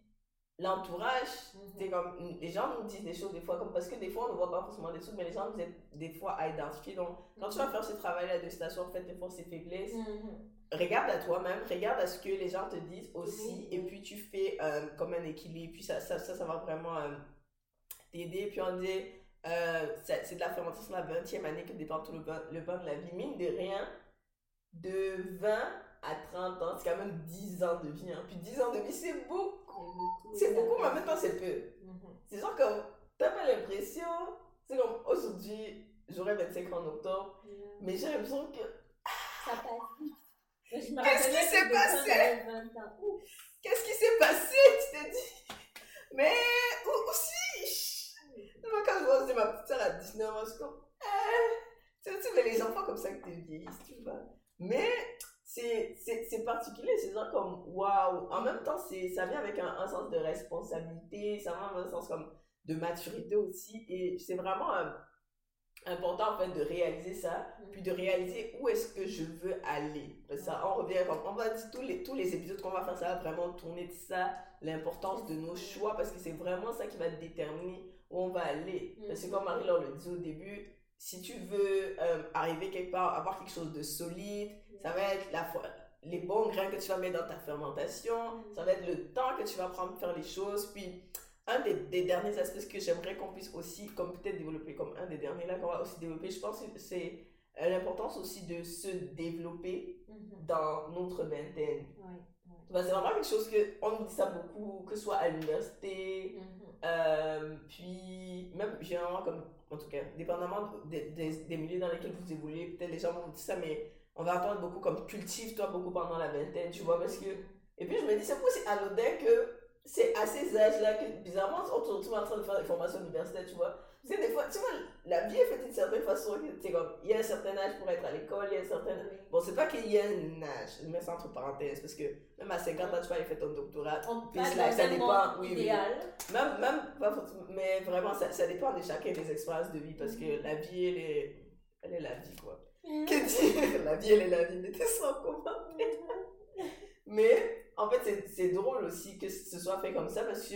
S2: l'entourage
S1: Mhm.
S2: c'est comme les gens nous disent des choses des fois comme parce que des fois on ne voit pas forcément des trucs mais les gens nous aident des fois à identifier donc quand tu vas faire ce travail là de station en fait tes forces et faiblesses
S1: Mhm.
S2: regarde à toi-même, regarde à ce que les gens te disent aussi, et puis tu fais euh, comme un équilibre, puis ça, ça, ça, ça va vraiment euh, t'aider. Puis on dit, euh, c'est c'est de la fermentation de la 20e année que dépend tout le bain, le bain de la vie. Mine de rien, de 20 à 30 ans, c'est quand même 10 ans de vie. hein. Puis 10 ans de vie, c'est beaucoup. C'est beaucoup, mais en même temps, c'est peu.
S1: Mhm.
S2: C'est genre comme, t'as pas l'impression, c'est comme aujourd'hui, j'aurai 25 ans en octobre, mais j'ai l'impression que
S1: Ça passe vite.
S2: Qu'est-ce qui s'est passé?
S1: quand j'avais 20 ans, ouf,
S2: Qu'est-ce qui s'est passé, tu t'es dit? Mais aussi, moi quand je vois aussi ma petite soeur à 19 ans, je suis comme, eh, tu sais, tu les enfants comme ça que t'es vieillissent, tu vois. Mais c'est particulier, c'est genre comme, waouh. En même temps, c'est ça vient avec un, un sens de responsabilité, ça vient avec un sens comme de maturité aussi, et c'est vraiment euh, important en fait de réaliser ça puis de réaliser où est-ce que je veux aller. Parce que ça, on revient comme, on va dire tous les, tous les épisodes qu'on va faire, ça va vraiment tourner de ça, l'importance de nos choix, parce que c'est vraiment ça qui va déterminer où on va aller. Parce que comme Marie-Laure le dit au début, si tu veux euh, arriver quelque part, avoir quelque chose de solide, ça va être la fois, les bons grains que tu vas mettre dans ta fermentation, ça va être le temps que tu vas prendre pour faire les choses, puis un des, des derniers aspects que j'aimerais qu'on puisse aussi, comme peut-être développer, comme un des derniers là qu'on va aussi développer, je pense que c'est euh, l'importance aussi de se développer
S1: Mhm.
S2: dans notre vingtaine. C'est vraiment quelque chose que, on nous dit ça beaucoup, que ce soit à l'université,
S1: Mhm.
S2: euh, puis même généralement comme, en tout cas, dépendamment des, des, des milieux dans lesquels vous évoluez, peut-être les gens vont dire ça, mais on va entendre beaucoup comme cultive-toi beaucoup pendant la vingtaine, tu vois, parce que et puis je me dis, c'est pas aussi anodin que c'est à ces âges-là que, bizarrement, on se retrouve en train de faire des formations universitaires, tu vois. Tu sais, des fois, tu vois, la vie est faite d'une certaine façon, que, tu sais, comme, il y a un certain âge pour être à l'école, il y a un certain... Bon, c'est pas qu'il y a un âge, je mets ça entre parenthèses, parce que même à 50 ans, tu vas aller faire ton doctorat.
S1: On
S2: Puis là, ça dépend, oui.
S1: idéal.
S2: Même, même, pas mais vraiment, ça, ça dépend de chacun des expériences de vie, parce que la vie, elle est, elle est la vie, quoi. Que dire La vie, elle est la vie, mettez ça en commentaire. Mais en fait, c'est- drôle aussi que ce soit fait comme ça parce que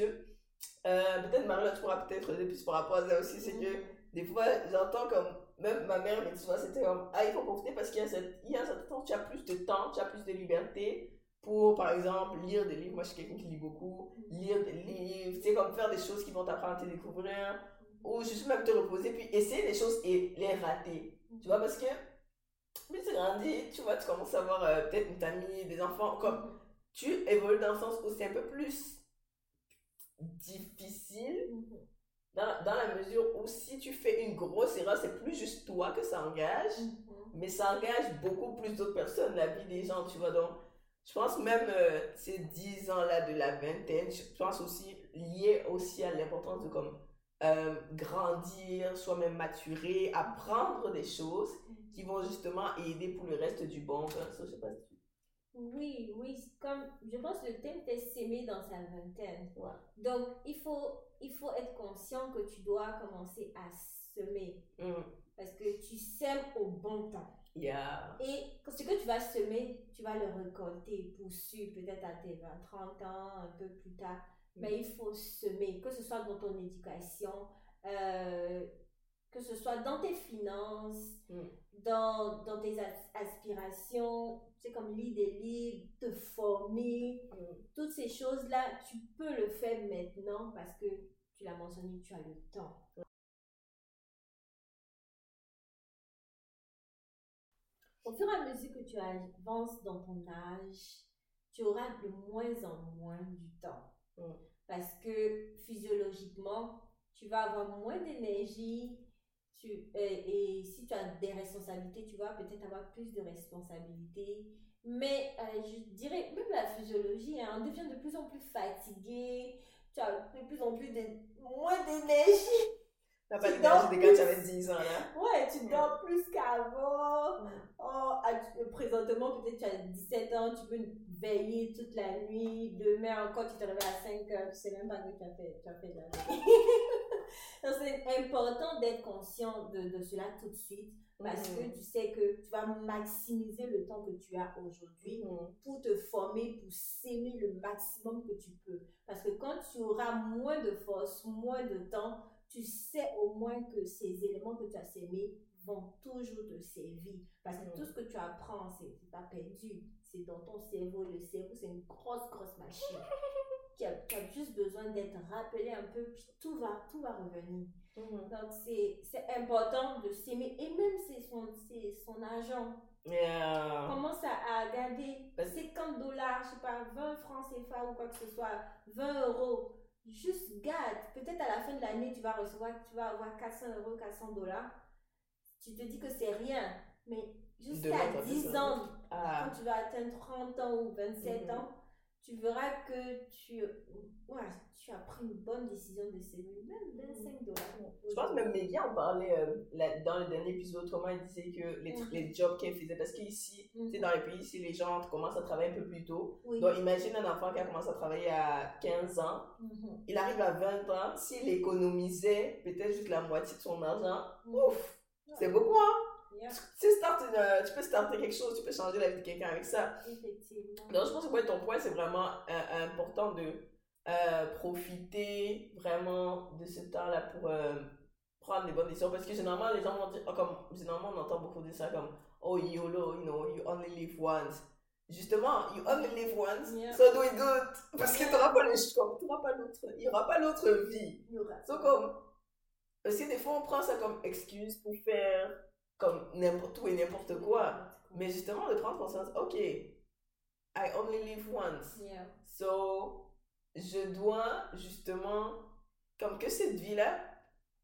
S2: euh, peut-être Marie, tu pourras peut-être aider plus par rapport à ça aussi. C'est que des fois, j'entends comme, même ma mère me dit souvent, c'était comme, ah, il faut profiter parce qu'il y a, cette, il y a un certain temps, tu as plus de temps, tu as plus de liberté pour, par exemple, lire des livres. Moi, je suis quelqu'un qui lit beaucoup. Lire des livres, tu sais, comme faire des choses qui vont t'apprendre à te découvrir ou juste même te reposer, puis essayer des choses et les rater. Tu vois, parce que plus tu grandis, tu vois, tu commences à avoir euh, peut-être une famille, des enfants, comme tu évolues dans un sens où c'est un peu plus difficile
S1: Mhm.
S2: dans, dans la mesure où si tu fais une grosse erreur, c'est plus juste toi que ça engage,
S1: Mhm.
S2: mais ça engage beaucoup plus d'autres personnes, la vie des gens, tu vois. Donc, je pense même euh, ces 10 ans-là de la vingtaine, je pense aussi lié aussi à l'importance de comme euh, grandir, soi-même maturer, apprendre des choses qui vont justement aider pour le reste du bon. Ça, je sais pas si tu-
S1: Oui, oui, comme, je pense que le thème était s'aimer dans sa vingtaine.
S2: Ouais.
S1: Donc, il faut, il faut être conscient que tu dois commencer à semer.
S2: Mm.
S1: Parce que tu sèmes au bon temps.
S2: Yeah.
S1: Et ce que tu vas semer, tu vas le récolter pour sûr, peut-être à tes 20, 30 ans, un peu plus tard. Mais il faut semer, que ce soit dans ton éducation, euh, que ce soit dans tes finances,
S2: Mm.
S1: Dans, dans tes as- aspirations, c'est comme lire des livres, te former, toutes ces choses-là, tu peux le faire maintenant parce que tu l'as mentionné, tu as le temps. Au fur et à mesure que tu avances dans ton âge, tu auras de moins en moins du temps.
S2: Mm.
S1: Parce que physiologiquement, tu vas avoir moins d'énergie. Tu, euh, et si tu as des responsabilités, tu vas peut-être avoir plus de responsabilités. Mais euh, je dirais, même la physiologie, hein, on devient de plus en plus fatigué. Tu as de plus en plus de, moins d'énergie.
S2: T'as pas
S1: Tu
S2: d'énergie
S1: dors
S2: des quand tu
S1: plus.
S2: avais 10 ans, là.
S1: Ouais, tu dors plus qu'avant.
S2: Mm.
S1: Oh, ah, tu- présentement, peut-être tu as 17 ans, tu peux veiller toute la nuit. Demain encore, tu te réveilles à 5 heures, tu sais même pas que tu as fait, tu as fait de la veille. Donc, c'est important d'être conscient de, de cela tout de suite parce que
S2: Mhm.
S1: tu sais que tu vas maximiser le temps que tu as aujourd'hui
S2: Mhm.
S1: pour te former, pour s'aimer le maximum que tu peux. Parce que quand tu auras moins de force, moins de temps, tu sais au moins que ces éléments que tu as sémés vont toujours te servir. Parce que
S2: Mhm.
S1: tout ce que tu apprends, c'est pas perdu. C'est dans ton cerveau. Le cerveau, c'est une grosse, grosse machine qui a, qui a juste besoin d'être rappelé un peu, puis tout va, tout va revenir.
S2: Mhm.
S1: Donc, c'est c'est important de s'aimer. Et même c'est son, c'est son argent
S2: Yeah.
S1: commence à, à garder
S2: Parce-
S1: 50 dollars, je sais pas, 20 francs CFA ou quoi que ce soit, 20 euros. Juste garde. Peut-être à la fin de l'année, tu vas recevoir, tu vas avoir 400 euros, 400 dollars. Tu te dis que c'est rien. Mais jusqu'à
S2: Demain, t'as
S1: 10
S2: fait ça.
S1: ans,
S2: Ah.
S1: quand tu vas atteindre 30 ans ou 27
S2: Mhm.
S1: ans, tu verras que tu, ouais, tu as pris une bonne décision de s'aimer. Même 25 dollars.
S2: Je pense que même Média en parlait euh, là- dans le dernier épisode, comment il disait que les, les jobs qu'elle faisait, parce qu'ici, tu sais, dans les pays, ici, les gens commencent à travailler un peu plus tôt.
S1: Oui.
S2: Donc, imagine un enfant qui a commencé à travailler à 15 ans,
S1: Mhm.
S2: il arrive à 20 ans, s'il économisait peut-être juste la moitié de son argent,
S1: Mhm.
S2: ouf, c'est beaucoup, hein?
S1: Yeah,
S2: Tu, sais, start une, euh, tu peux starter quelque chose, tu peux changer la vie de quelqu'un avec ça.
S1: effectivement.
S2: Donc, je pense que ouais, ton point, c'est vraiment euh, important de euh, profiter vraiment de ce temps-là pour euh, prendre des bonnes décisions. Parce que généralement, les gens vont dire, oh, comme, généralement, on entend beaucoup dire ça comme, oh, YOLO, you know, you only live once. Justement, you only live once,
S1: Yeah.
S2: so do it good. Parce que tu n'auras pas l'autre, il n'y aura pas l'autre vie.
S1: Il y aura-
S2: So, comme, parce que des fois, on prend ça comme excuse pour faire comme n'importe tout et n'importe quoi. Mais justement, de prendre conscience, ok, I only live once.
S1: Yeah.
S2: So, je dois justement, comme que cette vie-là,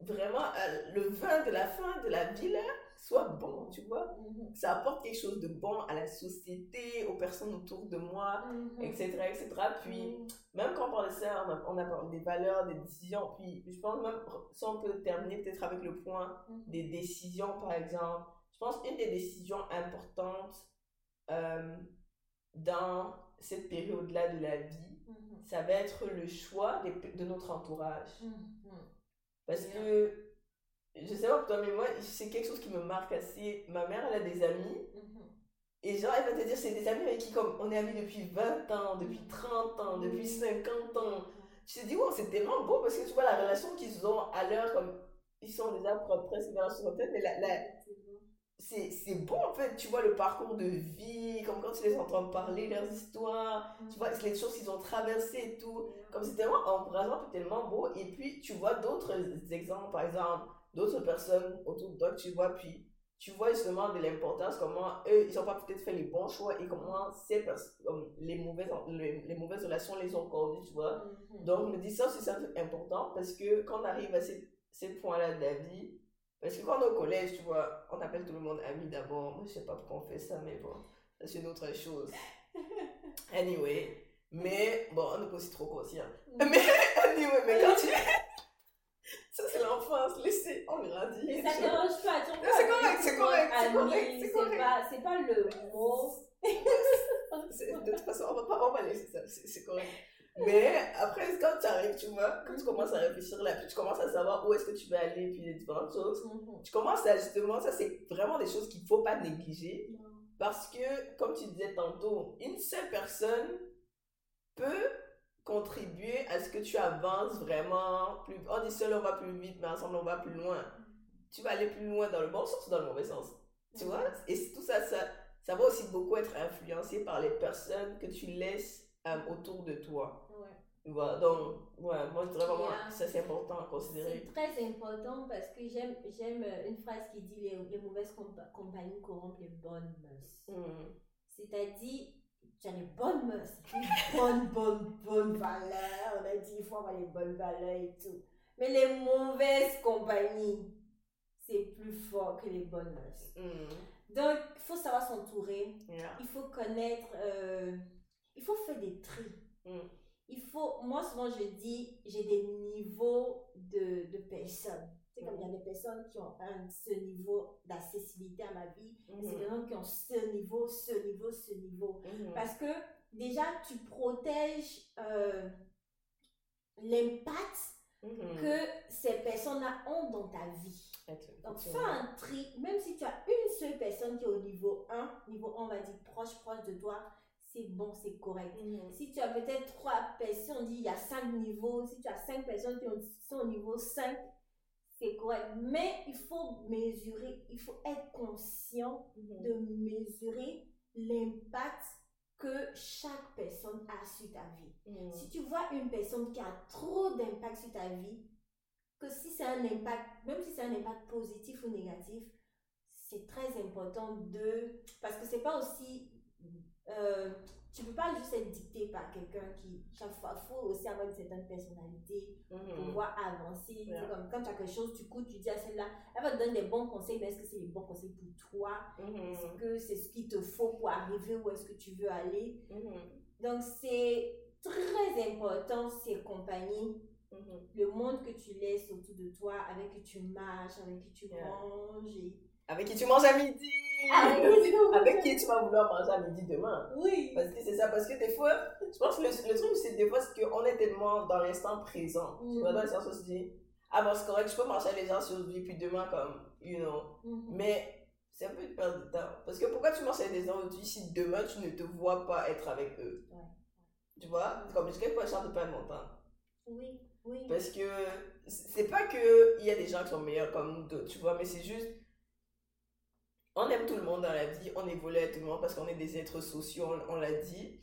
S2: vraiment, euh, le vin de la fin de la vie-là soit bon, tu vois.
S1: Mhm.
S2: Que ça apporte quelque chose de bon à la société, aux personnes autour de moi, etc., etc. Puis,
S1: Mhm.
S2: même quand on parle de ça, on a, on a parlé des valeurs, des décisions, puis je pense même, si on peut terminer peut-être avec le point des décisions, par exemple. Je pense qu'une des décisions importantes euh, dans cette période-là de la vie, ça va être le choix des- de notre entourage. Parce que, je sais pas pour toi, mais moi, c'est quelque chose qui me marque assez. Ma mère, elle a des amis,
S1: Mhm.
S2: et genre, elle va te dire, c'est des amis avec qui, comme, on est amis depuis 20 ans, depuis 30 ans, depuis 50 ans. Je te dis, wow, c'est tellement beau parce que tu vois la relation qu'ils ont à l'heure, comme, ils sont déjà pre- presque vers la soixantaine, mais la, la, c'est c'est beau en fait, tu vois le parcours de vie, comme quand tu les entends parler, leurs histoires, tu vois les choses qu'ils ont traversées et tout, comme c'est tellement encourageant tellement beau, et puis tu vois d'autres exemples, par exemple, d'autres personnes autour de toi que tu vois, puis tu vois justement de l'importance, comment eux, ils ont pas peut-être fait les bons choix et comment ces pers- comme les, mauvaises, les, les mauvaises relations les ont causées, tu vois.
S1: Mhm.
S2: Donc, je me dis ça, c'est ça important parce que quand on arrive à ces, ces points-là de la vie, parce que quand on est au collège, tu vois, on appelle tout le monde ami d'abord. Moi, je sais pas pourquoi on fait ça, mais bon, ça c'est une autre chose. Anyway, mais bon, on n'est pas aussi trop conscient.
S1: Mhm.
S2: Mais anyway, mais quand tu. ça c'est l'enfance, laissez, on grandit.
S1: Mais ça dérange pas. tu vois,
S2: c'est correct, c'est correct, c'est correct, c'est correct.
S1: pas- C'est pas le mot.
S2: De toute façon, on va pas, on va laisser ça, c'est correct. Mais après, quand tu arrives, tu vois, quand tu commences à réfléchir là, puis tu commences à savoir où est-ce que tu veux aller, puis les différentes choses,
S1: Mhm.
S2: tu commences à justement, ça c'est vraiment des choses qu'il ne faut pas négliger. Parce que, comme tu disais tantôt, une seule personne peut contribuer à ce que tu avances vraiment plus On dit seul on va plus vite, mais ensemble on va plus loin. tu vas aller plus loin dans le bon sens ou dans le mauvais sens? Tu vois? Et tout ça, ça, ça va aussi beaucoup être influencé par les personnes que tu laisses euh, autour de toi.
S1: Ouais.
S2: Voilà, donc, ouais, moi, je dirais vraiment, ça c'est important à considérer.
S1: C'est très important parce que j'aime j'aime une phrase qui dit les, les mauvaises compa- compagnies corrompent les bonnes mœurs.
S2: Mhm.
S1: C'est-à-dire, tu as les bonnes mœurs, les bonnes, bonnes, bonnes valeurs. On a dit, il faut avoir les bonnes valeurs et tout. Mais les mauvaises compagnies, c'est plus fort que les bonnes mœurs.
S2: Mhm.
S1: Donc, il faut savoir s'entourer.
S2: Yeah.
S1: Il faut connaître, euh, il faut faire des tri.
S2: Mm.
S1: Il faut, moi souvent je dis, j'ai des niveaux de, de personnes. Tu sais, comme il y a des personnes qui ont un, ce niveau d'accessibilité à ma vie, et c'est
S2: Mhm.
S1: des gens qui ont ce niveau, ce niveau, ce niveau.
S2: Mhm.
S1: Parce que déjà, tu protèges euh, l'impact
S2: Mhm.
S1: que ces personnes-là ont dans ta vie. Donc, fais un tri, même si tu as une seule personne qui est au niveau 1, niveau 1, on va dire proche, proche de toi, c'est bon, c'est correct. Si tu as peut-être trois personnes, on dit il y a cinq niveaux, si tu as cinq personnes qui ont- sont au niveau 5, c'est correct. Mais il faut mesurer, il faut être conscient
S2: Mhm.
S1: de mesurer l'impact que chaque personne a sur ta vie.
S2: Mhm.
S1: Si tu vois une personne qui a trop d'impact sur ta vie, que si c'est un impact, même si c'est un impact positif ou négatif, c'est très important de... Parce que c'est pas aussi... Euh, tu peux pas juste être dicté par quelqu'un qui... Chaque fois, il faut aussi avoir une certaine personnalité pour
S2: Mhm.
S1: pouvoir avancer.
S2: Yeah.
S1: comme quand tu as quelque chose, tu cours, tu dis à celle-là, elle va te donner des bons conseils, mais est-ce que c'est les bons conseils pour toi?
S2: Mhm.
S1: Est-ce que c'est ce qu'il te faut pour arriver où est-ce que tu veux aller?
S2: Mhm.
S1: donc, c'est très important, ces compagnies,
S2: Mhm.
S1: le monde que tu laisses autour de toi, avec qui tu marches, avec qui tu
S2: Yeah.
S1: manges. et-
S2: Avec qui tu manges à midi Avec qui tu vas vouloir manger à midi demain
S1: Oui.
S2: Parce que c'est ça, parce que des fois, je pense que le, le truc, c'est des fois, c'est qu'on est tellement dans l'instant présent. Tu vois,
S1: Mhm.
S2: dans le sens où on se dit, ah bon, c'est correct, je peux marcher les gens aujourd'hui, puis demain, comme, you know.
S1: Mhm.
S2: Mais c'est un peu une perte de temps. Parce que pourquoi tu marches avec des gens aujourd'hui si demain tu ne te vois pas être avec eux?
S1: Ouais.
S2: Tu vois? Comme je sais pas chance de perdre mon temps.
S1: Oui, oui.
S2: Parce que c'est pas que il y a des gens qui sont meilleurs comme d'autres, tu vois, mais c'est juste. On aime tout le monde dans la vie, on évolue avec tout le monde parce qu'on est des êtres sociaux, on, on l'a dit.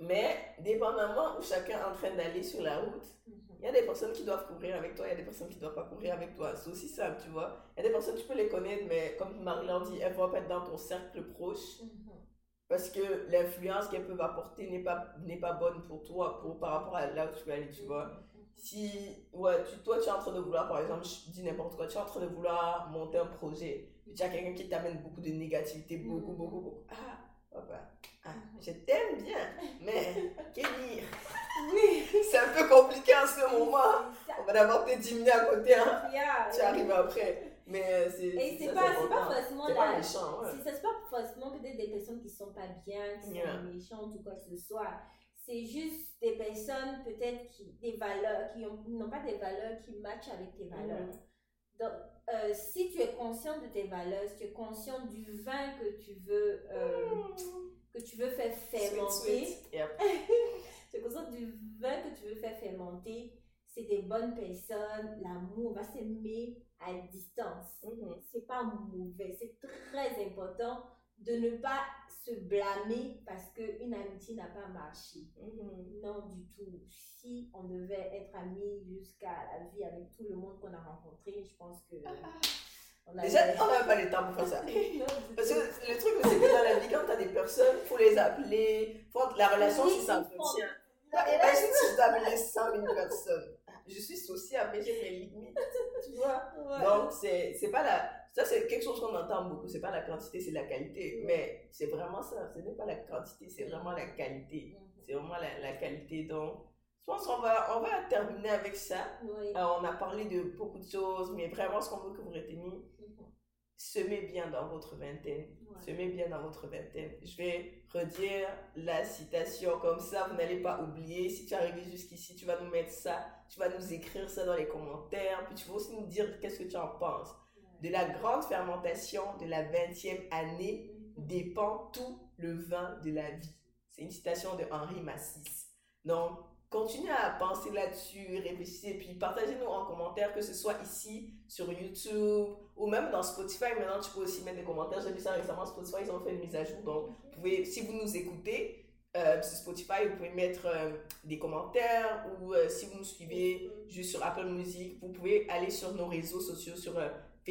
S2: Mais, dépendamment où chacun est en train d'aller sur la route,
S1: Mhm.
S2: il y a des personnes qui doivent courir avec toi, il y a des personnes qui ne doivent pas courir avec toi. C'est aussi simple, tu vois. Il y a des personnes, tu peux les connaître, mais comme Marie-Laure dit, elles vont pas être dans ton cercle proche
S1: Mhm.
S2: parce que l'influence qu'elles peuvent apporter n'est pas, n'est pas bonne pour toi pour, par rapport à là où tu veux aller, tu vois.
S1: Mhm.
S2: Si, ouais, tu, toi, tu es en train de vouloir, par exemple, je dis n'importe quoi, tu es en train de vouloir monter un projet, puis tu as quelqu'un qui t'amène beaucoup de négativité, beaucoup,
S1: Mhm.
S2: beaucoup, beaucoup. Ah, papa, ah, je t'aime bien, mais, que dire?
S1: Oui.
S2: C'est un peu compliqué en ce moment. On va d'abord te diminuer à côté, hein.
S1: Yeah,
S2: tu arrives après. Mais c'est
S1: Et c'est
S2: ça,
S1: pas, pas forcément
S2: C'est pas
S1: la-
S2: méchant, ouais.
S1: C'est c'est pas forcément peut-être des personnes qui sont pas bien, qui sont méchantes ou quoi que ce soit. C'est juste des personnes peut-être qui des valeurs qui ont- n'ont pas des valeurs qui matchent avec tes valeurs.
S2: Mhm.
S1: Donc euh, si tu es conscient de tes valeurs, si tu es conscient du vin que tu veux euh, que tu veux faire fermenter,
S2: Sweet, sweet. Yep.
S1: tu es conscient du vin que tu veux faire fermenter, c'est des bonnes personnes, l'amour, va s'aimer à distance
S2: Mhm.
S1: c'est pas mauvais. C'est très important de ne pas se blâmer parce qu'une amitié n'a pas marché.
S2: Mhm.
S1: Non, du tout. Si on devait être amis jusqu'à la vie avec tout le monde qu'on a rencontré, je pense que. On a
S2: Déjà, on n'a pas le temps pour faire ça.
S1: Non,
S2: Parce que le truc, c'est que dans la vie, quand tu as des personnes, il faut les appeler. Faut, la relation,
S1: Oui,
S2: s'entretient. Imagine si je dois appeler 100 000 personnes? Je suis sociable, mais j'ai mes limites. Tu vois
S1: Ouais.
S2: Donc, c'est c'est pas la. Ça, c'est quelque chose qu'on entend beaucoup. C'est pas la quantité, c'est la qualité. Mais c'est vraiment ça. Ce n'est pas la quantité, c'est vraiment la qualité.
S1: Mhm.
S2: C'est vraiment la, la qualité. Donc, je pense qu'on va, on va terminer avec ça.
S1: Oui.
S2: Euh, on a parlé de beaucoup de choses, mais vraiment, ce qu'on veut que vous reteniez,
S1: Mhm.
S2: semez bien dans votre vingtaine.
S1: Ouais.
S2: Semez bien dans votre vingtaine. Je vais redire la citation comme ça, vous n'allez pas oublier. Si tu es arrivé jusqu'ici, tu vas nous mettre ça, tu vas nous écrire ça dans les commentaires, puis tu vas aussi nous dire qu'est-ce que tu en penses. De la grande fermentation de la 20e année dépend tout le vin de la vie. C'est une citation de Henri Massis. Donc, continuez à penser là-dessus, réfléchissez, puis partagez-nous en commentaire, que ce soit ici, sur YouTube, ou même dans Spotify. Maintenant, tu peux aussi mettre des commentaires. J'ai vu ça récemment, Spotify, ils ont fait une mise à jour. Donc, vous pouvez, si vous nous écoutez, euh, sur Spotify, vous pouvez mettre euh, des commentaires, ou euh, si vous nous suivez juste sur Apple Music, vous pouvez aller sur nos réseaux sociaux, sur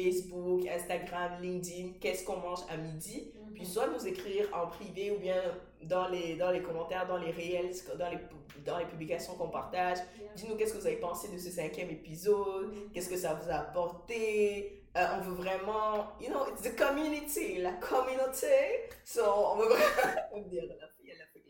S2: Facebook, Instagram, LinkedIn, qu'est-ce qu'on mange à midi. Puis soit nous écrire en privé ou bien dans les, dans les commentaires, dans les réels, dans les, dans les publications qu'on partage. Dis-nous qu'est-ce que vous avez pensé de ce cinquième épisode, qu'est-ce que ça vous a apporté. Euh, on veut vraiment, you know, it's the community, la communauté. So, on veut vraiment, dire la fille, elle a fait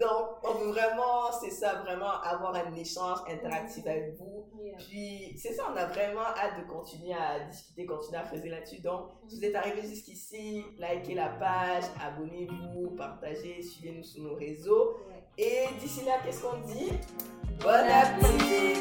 S2: donc, on veut vraiment, c'est ça, vraiment avoir un échange interactif avec vous. Puis, c'est ça, on a vraiment hâte de continuer à discuter, continuer à creuser là-dessus. Donc, si vous êtes arrivé jusqu'ici, likez la page, abonnez-vous, partagez, suivez-nous sur nos réseaux. Et d'ici là, qu'est-ce qu'on dit? Bon appétit